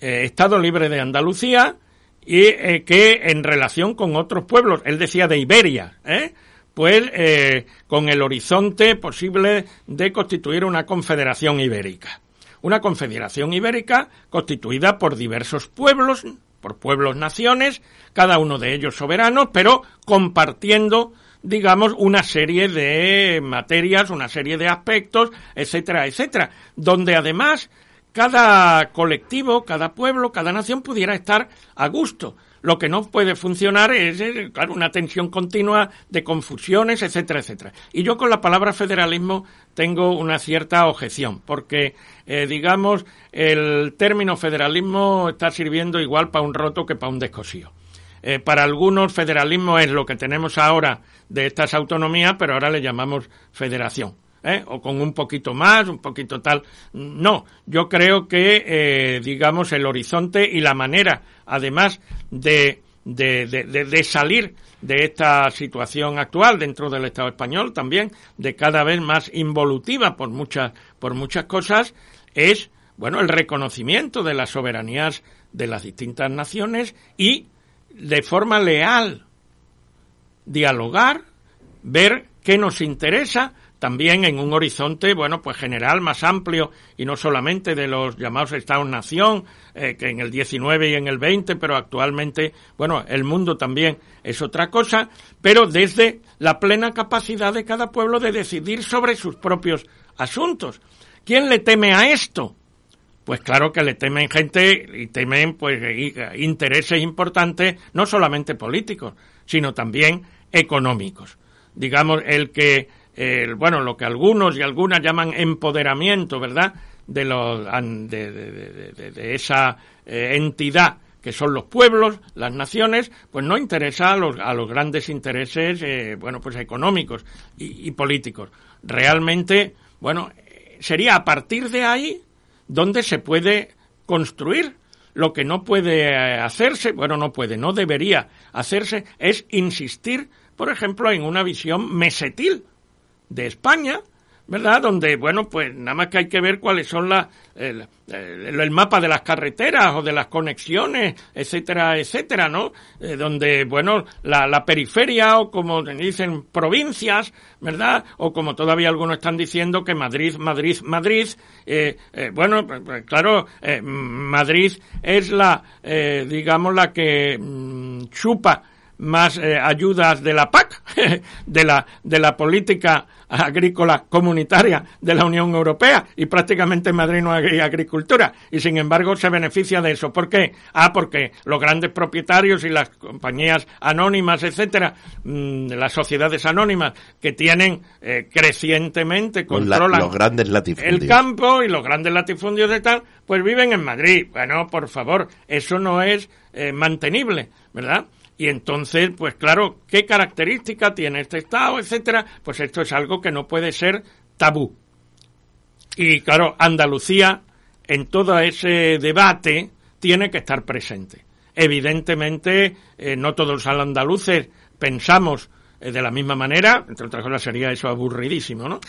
Eh, Estado libre de Andalucía y eh, que en relación con otros pueblos, él decía de Iberia, ¿eh? pues eh, con el horizonte posible de constituir una confederación ibérica. Una confederación ibérica constituida por diversos pueblos, por pueblos naciones, cada uno de ellos soberanos, pero compartiendo digamos, una serie de materias, una serie de aspectos, etcétera, etcétera, donde además cada colectivo, cada pueblo, cada nación pudiera estar a gusto. Lo que no puede funcionar es, eh, claro, una tensión continua de confusiones, etcétera, etcétera. Y yo con la palabra federalismo tengo una cierta objeción, porque, eh, digamos, el término federalismo está sirviendo igual para un roto que para un descosío. Eh, para algunos federalismo es lo que tenemos ahora de estas autonomías, pero ahora le llamamos federación. ¿Eh? O con un poquito más, un poquito tal. No, yo creo que, eh, digamos, el horizonte y la manera, además de, de, de, de- salir de esta situación actual dentro del Estado español, también de cada vez más involutiva por muchas, por muchas cosas, es, bueno, el reconocimiento de las soberanías de las distintas naciones y de forma leal dialogar, ver qué nos interesa, también en un horizonte, bueno, pues general más amplio y no solamente de los llamados Estados-nación, eh, que en el 19 y en el 20, pero actualmente, bueno, el mundo también es otra cosa, pero desde la plena capacidad de cada pueblo de decidir sobre sus propios asuntos. ¿Quién le teme a esto? Pues claro que le temen gente y temen pues intereses importantes, no solamente políticos, sino también económicos. Digamos, el que, el, bueno, lo que algunos y algunas llaman empoderamiento, ¿verdad? De, los, de, de- esa eh, entidad que son los pueblos, las naciones, pues no interesa a los, a los grandes intereses, eh, bueno, pues económicos y, y políticos. Realmente, bueno, sería a partir de ahí donde se puede construir. Lo que no puede eh, hacerse, bueno, no puede, no debería hacerse, es insistir, por ejemplo, en una visión mesetil de España, ¿verdad? Donde, bueno, pues nada más que hay que ver cuáles son las, el, el- el mapa de las carreteras o de las conexiones, etcétera, etcétera, ¿no? Eh, donde, bueno, la, la periferia o como dicen provincias, ¿verdad? O como todavía algunos están diciendo que Madrid, Madrid, Madrid, eh, eh, bueno, pues, pues, claro, eh, Madrid es la, eh, digamos, la que mm, chupa más eh, ayudas de la PAC, <laughs> de la, de la política agrícola comunitaria de la Unión Europea, y prácticamente en Madrid no hay agricultura, y sin embargo se beneficia de eso. ¿Por qué? Ah, porque los grandes propietarios y las compañías anónimas, etcétera, mm, las sociedades anónimas, que tienen eh, crecientemente, Con la- controlan los grandes latifundios. el campo y los grandes latifundios de tal, pues viven en Madrid. Bueno, por favor, eso no es eh, mantenible, ¿verdad? Y entonces, pues claro, ¿qué característica tiene este Estado, etcétera? Pues esto es algo que no puede ser tabú. Y claro, Andalucía, en todo ese debate, tiene que estar presente. Evidentemente, eh, no todos los andaluces pensamos eh, de la misma manera, entre otras cosas sería eso aburridísimo, ¿no?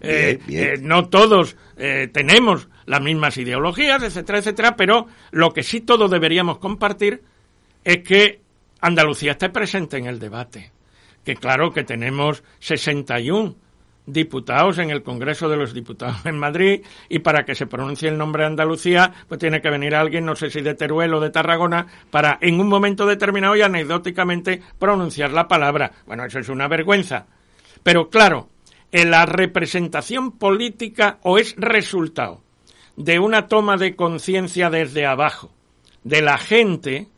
¿Eh? <laughs> no todos tenemos las mismas ideologías, etcétera, etcétera, pero lo que sí todos deberíamos compartir es que Andalucía esté presente en el debate. Que claro que tenemos 61 diputados en el Congreso de los Diputados en Madrid y para que se pronuncie el nombre de Andalucía, pues tiene que venir alguien, no sé si de Teruel o de Tarragona, para en un momento determinado y anecdóticamente pronunciar la palabra. Bueno, eso es una vergüenza. Pero claro, en la representación política o es resultado de una toma de conciencia desde abajo de la gente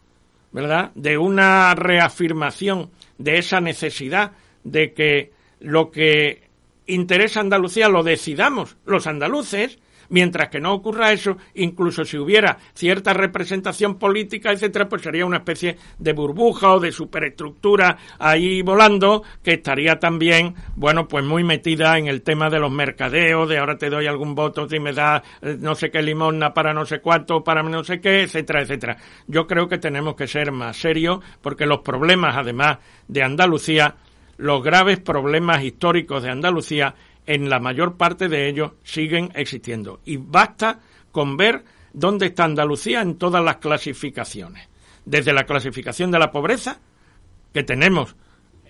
¿verdad?, de una reafirmación de esa necesidad de que lo que interesa a Andalucía lo decidamos los andaluces Mientras que no ocurra eso, incluso si hubiera cierta representación política, etcétera, pues sería una especie de burbuja o de superestructura ahí volando que estaría también, bueno, pues muy metida en el tema de los mercadeos, de ahora te doy algún voto si me da eh, no sé qué limosna para no sé cuánto, para no sé qué, etcétera, etcétera. Yo creo que tenemos que ser más serios porque los problemas, además de Andalucía, los graves problemas históricos de Andalucía en la mayor parte de ellos siguen existiendo. Y basta con ver dónde está Andalucía en todas las clasificaciones. Desde la clasificación de la pobreza, que tenemos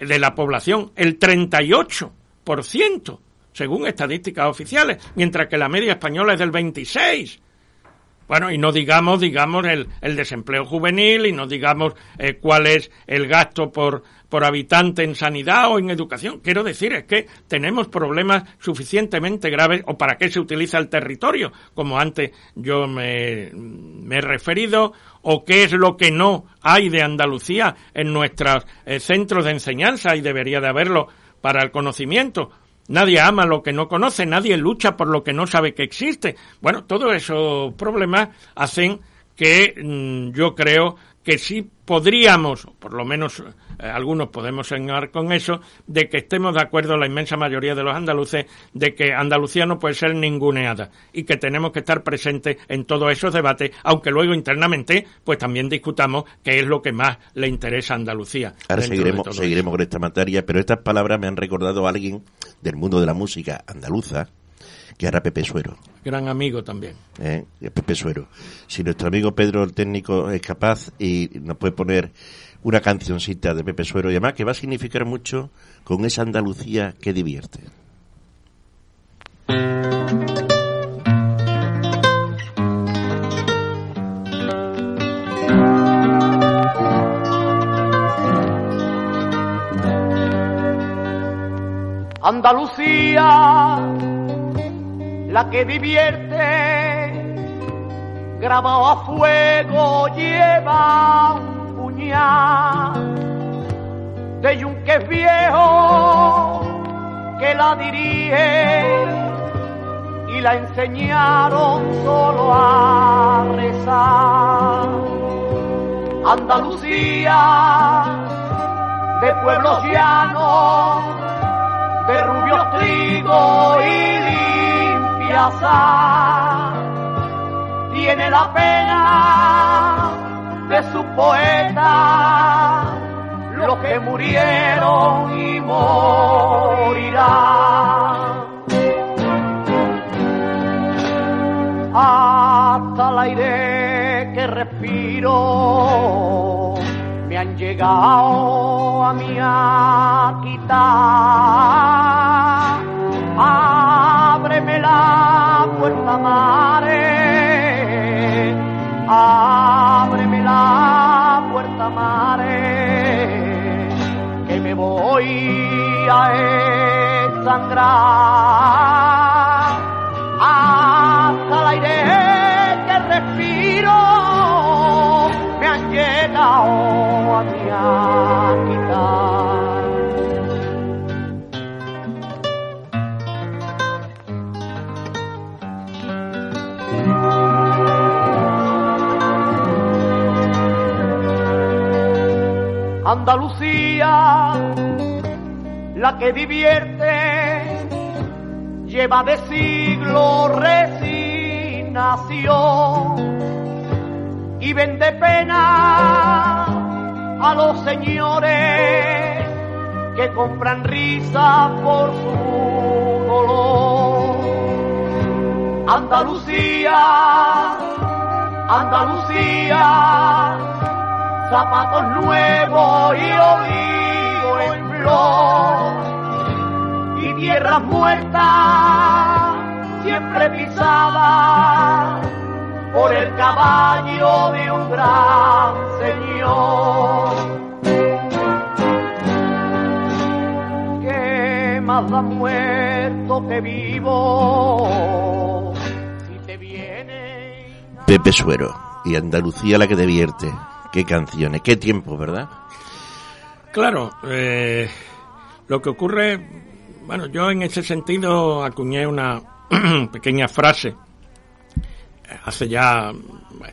de la población el 38%, según estadísticas oficiales, mientras que la media española es del 26%. Bueno, y no digamos, digamos, el, desempleo juvenil y no digamos eh, cuál es el gasto por, por habitante en sanidad o en educación. Quiero decir, es que tenemos problemas suficientemente graves o para qué se utiliza el territorio, como antes yo me, he referido, o qué es lo que no hay de Andalucía en nuestros eh, centros de enseñanza y debería de haberlo para el conocimiento Nadie ama lo que no conoce, nadie lucha por lo que no sabe que existe. Bueno, todos esos problemas hacen que mm, yo creo que sí podríamos, por lo menos eh, algunos podemos señalar con eso, de que estemos de acuerdo la inmensa mayoría de los andaluces de que Andalucía no puede ser ninguneada y que tenemos que estar presentes en todos esos debates, aunque luego internamente pues también discutamos qué es lo que más le interesa a Andalucía. Ahora seguiremos, seguiremos con esta materia, pero estas palabras me han recordado a alguien del mundo de la música andaluza, que era Pepe Suero. Gran amigo también. ¿Eh? Pepe Suero. Si nuestro amigo Pedro, el técnico, es capaz y nos puede poner una cancioncita de Pepe Suero y además que va a significar mucho con esa Andalucía que divierte. Andalucía, la que divierte, grabado a fuego lleva de yunque viejo que la dirige y la enseñaron solo a rezar. Andalucía, de pueblos llanos, de rubios trigo y tiene la pena de su poeta, los que murieron y morirán. Hasta el aire que respiro me han llegado a a quitar. Voy que divierte, lleva de siglo resignación y vende pena a los señores que compran risa por su dolor. Andalucía, Andalucía, zapatos nuevos y olivo en flor y tierras muertas siempre pisadas por el caballo de un gran señor. Que más da muerto que vivo si te viene. Pepe Suero y Andalucía la que divierte. Qué canciones, qué tiempo, ¿verdad? Claro, eh, lo que ocurre, bueno, yo en ese sentido acuñé una <clears throat> pequeña frase hace ya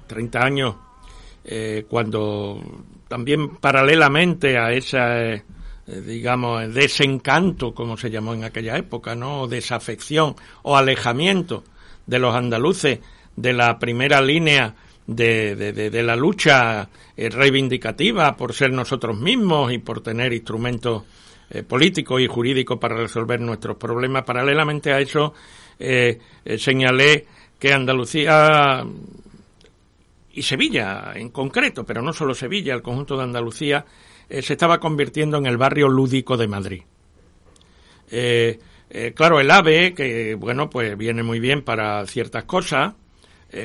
30 años, eh, cuando también paralelamente a ese, eh, digamos, desencanto, como se llamó en aquella época, ¿no? O desafección o alejamiento de los andaluces de la primera línea de, de, la lucha eh, reivindicativa por ser nosotros mismos y por tener instrumentos políticos y jurídicos para resolver nuestros problemas. Paralelamente a eso, señalé que Andalucía y Sevilla en concreto, pero no solo Sevilla, el conjunto de Andalucía, eh, se estaba convirtiendo en el barrio lúdico de Madrid. Eh, eh, claro, el AVE, que bueno, pues viene muy bien para ciertas cosas,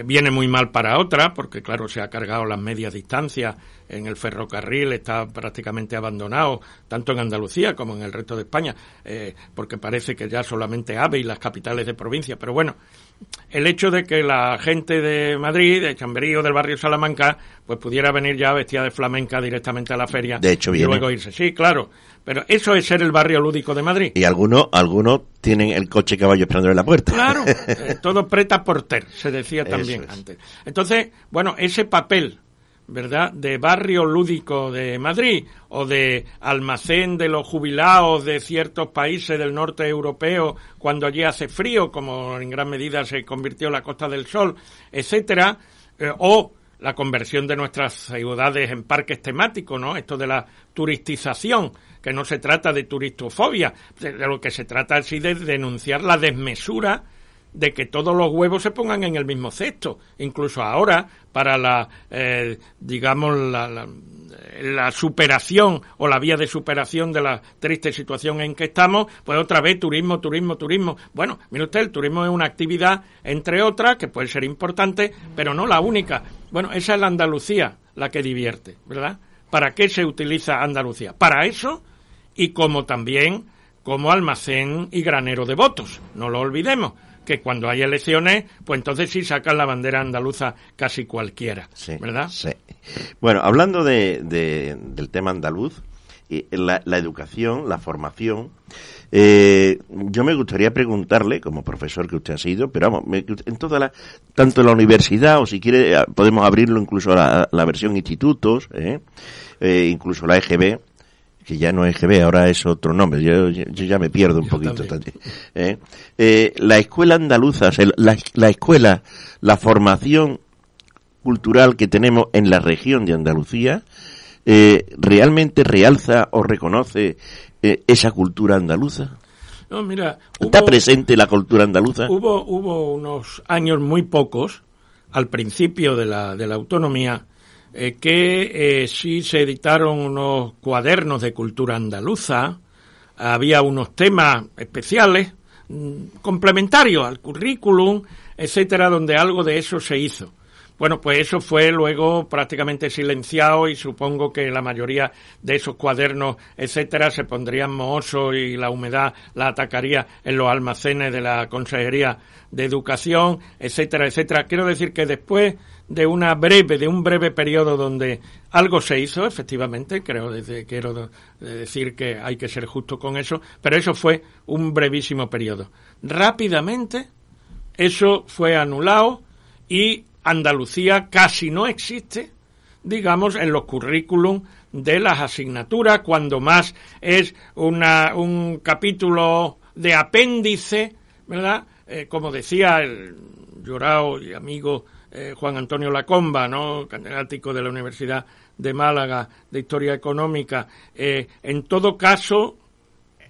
viene muy mal para otras, porque claro, se ha cargado las medias distancias en el ferrocarril, está prácticamente abandonado, tanto en Andalucía como en el resto de España, porque parece que ya solamente AVE y las capitales de provincia, pero bueno, el hecho de que la gente de Madrid, de Chamberí o del barrio Salamanca, pues pudiera venir ya vestida de flamenca directamente a la feria de hecho, y luego irse. Sí, claro. Pero eso es ser el barrio lúdico de Madrid. Y algunos algunos tienen el coche caballo esperando en la puerta. Claro, <laughs> eh, todo preta por ter, se decía también antes. Entonces, bueno, ese papel ¿verdad?, de barrio lúdico de Madrid o de almacén de los jubilados de ciertos países del norte europeo cuando allí hace frío, como en gran medida se convirtió la Costa del Sol, etcétera, eh, o la conversión de nuestras ciudades en parques temáticos, ¿no? Esto de la turistización, que no se trata de turistofobia, de lo que se trata es de denunciar la desmesura de que todos los huevos se pongan en el mismo cesto. Incluso ahora, para la, eh, digamos, la, la, superación o la vía de superación de la triste situación en que estamos, pues otra vez turismo, turismo, turismo. Bueno, mire usted, el turismo es una actividad, entre otras, que puede ser importante, pero no la única. Bueno, esa es la Andalucía la que divierte, ¿verdad? ¿Para qué se utiliza Andalucía? Para eso y como también como almacén y granero de votos, no lo olvidemos que cuando hay elecciones, pues entonces sí sacan la bandera andaluza casi cualquiera, ¿verdad? Sí. Bueno, hablando de, del tema andaluz, la, la educación, la formación, eh, yo me gustaría preguntarle, como profesor que usted ha sido, pero vamos, en toda la, tanto en la universidad, o si quiere, eh, podemos abrirlo incluso a la, versión institutos, ¿eh? eh, incluso la EGB, que ya no es GB, ahora es otro nombre, yo, ya me pierdo un poquito. ¿eh? Eh, la escuela andaluza, la, escuela, la formación cultural que tenemos en la región de Andalucía, eh, ¿realmente realza o reconoce esa cultura andaluza? No, mira, ¿Está presente la cultura andaluza? Hubo, hubo unos años muy pocos, al principio de la, de la autonomía, eh, que eh, se editaron unos cuadernos de cultura andaluza, había unos temas especiales, mm, complementarios al currículum, etcétera, donde algo de eso se hizo. Bueno, pues eso fue luego prácticamente silenciado y supongo que la mayoría de esos cuadernos, etcétera, se pondrían mohosos y la humedad la atacaría en los almacenes de la Consejería de Educación, etcétera, etcétera. Quiero decir que después de una breve, de un breve periodo donde algo se hizo, efectivamente, creo desde, quiero decir que hay que ser justo con eso, pero eso fue un brevísimo periodo. Rápidamente eso fue anulado y Andalucía casi no existe digamos, en los currículum de las asignaturas, cuando más es una, un capítulo de apéndice, ¿verdad? Eh, como decía el llorado y amigo eh, Juan Antonio Lacomba, ¿no? catedrático de la Universidad de Málaga de Historia Económica, eh, en todo caso,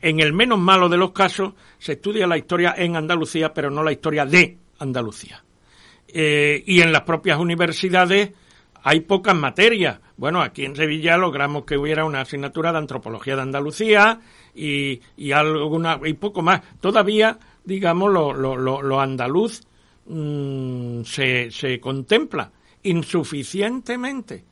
en el menos malo de los casos, se estudia la historia en Andalucía, pero no la historia de Andalucía. y en las propias universidades hay pocas materias. Bueno, aquí en Sevilla logramos que hubiera una asignatura de antropología de Andalucía y, y alguna y poco más. Todavía, digamos, lo, lo, lo, andaluz mm, se, se contempla insuficientemente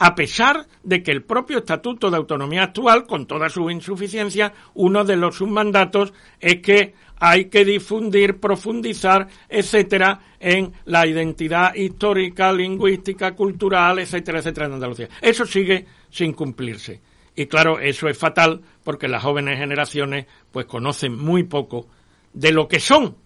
a pesar de que el propio Estatuto de Autonomía actual, con toda su insuficiencia, uno de los submandatos es que hay que difundir, profundizar, etcétera, en la identidad histórica, lingüística, cultural, etcétera, etcétera, en Andalucía. Eso sigue sin cumplirse. Y claro, eso es fatal porque las jóvenes generaciones pues conocen muy poco de lo que son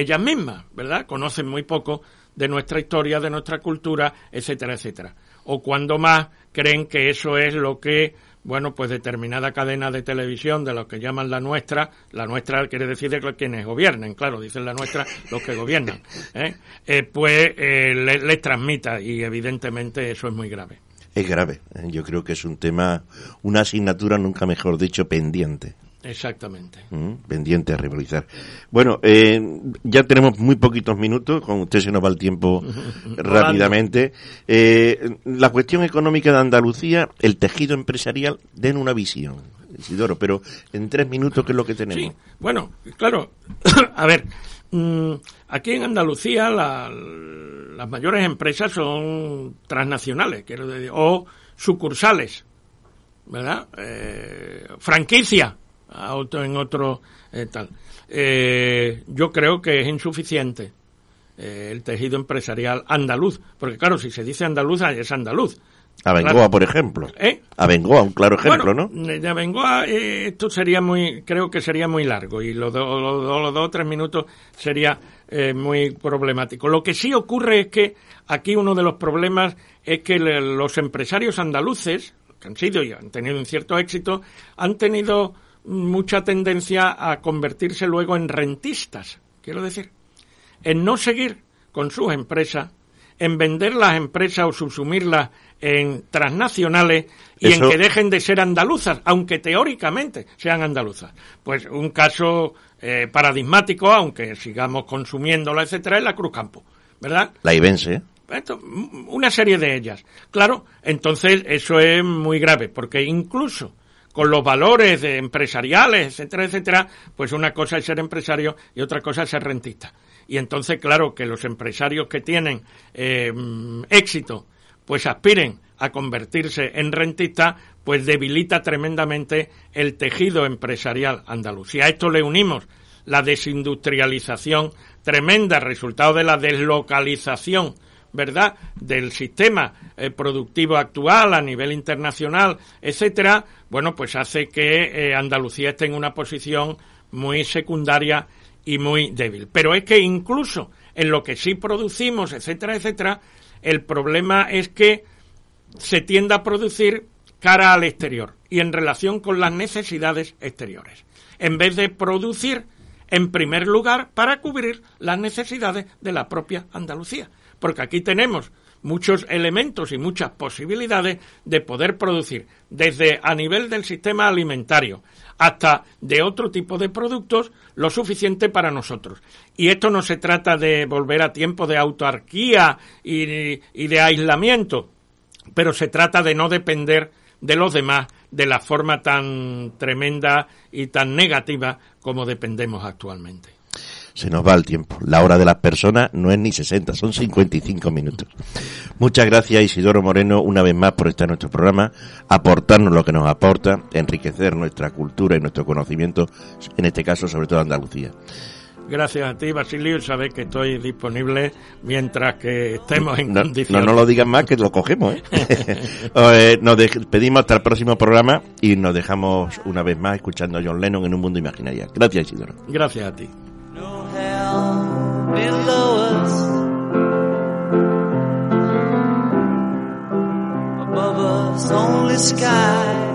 ellas mismas, ¿verdad? Conocen muy poco de nuestra historia, de nuestra cultura, etcétera, etcétera. O cuando más creen que eso es lo que bueno, pues determinada cadena de televisión de lo que llaman la nuestra, la nuestra quiere decir de quienes gobiernen, claro, dicen la nuestra los que gobiernan, ¿eh? Eh, pues eh, les, transmita y evidentemente eso es muy grave. Es grave, yo creo que es un tema, una asignatura, nunca mejor dicho, pendiente. Exactamente. Mm, pendiente a rivalizar. Bueno, eh, ya tenemos muy poquitos minutos, con usted se nos va el tiempo <laughs> rápidamente. Eh, la cuestión económica de Andalucía, el tejido empresarial, den una visión, Isidoro, pero en tres minutos, ¿qué es lo que tenemos? Sí, bueno, claro, <coughs> a ver, mm, aquí en Andalucía las mayores empresas son transnacionales, quiero decir, o sucursales, ¿verdad? Eh, franquicia en otro eh, tal. Eh, yo creo que es insuficiente eh, el tejido empresarial andaluz, porque claro, si se dice andaluz, es andaluz. Abengoa, por ejemplo. ¿Eh? Abengoa, un claro ejemplo, ¿no? De Abengoa, esto sería muy, creo que sería muy largo y los, dos o tres minutos sería muy problemático. Lo que sí ocurre es que aquí uno de los problemas es que los empresarios andaluces, que han sido y han tenido un cierto éxito, han tenido mucha tendencia a convertirse luego en rentistas, quiero decir, en no seguir con sus empresas, en vender las empresas o subsumirlas en transnacionales y en que dejen de ser andaluzas, aunque teóricamente sean andaluzas. Pues un caso eh, paradigmático, aunque sigamos consumiéndola, etcétera, es la Cruz Campo, ¿verdad? La Ibense. una serie de ellas. Claro, entonces eso es muy grave, porque incluso con los valores empresariales, etcétera, etcétera, pues una cosa es ser empresario y otra cosa es ser rentista. Y entonces, claro, que los empresarios que tienen eh, éxito, pues aspiren a convertirse en rentistas, pues debilita tremendamente el tejido empresarial andaluz. Y a esto le unimos la desindustrialización tremenda, resultado de la deslocalización ¿verdad?, del sistema eh, productivo actual a nivel internacional, etcétera, bueno, pues hace que eh, Andalucía esté en una posición muy secundaria y muy débil. Pero es que incluso en lo que sí producimos, etcétera, etcétera, el problema es que se tiende a producir cara al exterior y en relación con las necesidades exteriores, en vez de producir en primer lugar para cubrir las necesidades de la propia Andalucía porque aquí tenemos muchos elementos y muchas posibilidades de poder producir, desde a nivel del sistema alimentario hasta de otro tipo de productos, lo suficiente para nosotros. Y esto no se trata de volver a tiempo de autarquía y, y de aislamiento, pero se trata de no depender de los demás de la forma tan tremenda y tan negativa como dependemos actualmente se nos va el tiempo. La hora de las personas no es ni 60, son 55 minutos. Muchas gracias Isidoro Moreno una vez más por estar en nuestro programa, aportarnos lo que nos aporta, enriquecer nuestra cultura y nuestro conocimiento, en este caso sobre todo Andalucía. Gracias a ti, Basilio, sabes que estoy disponible mientras que estemos en condiciones. No, no lo digas más, que lo cogemos. ¿eh? <laughs> <laughs> eh nos despedimos hasta el próximo programa y nos dejamos una vez más escuchando a John Lennon en un mundo imaginario. Gracias, Isidoro. Gracias a ti. below us, above us only sky.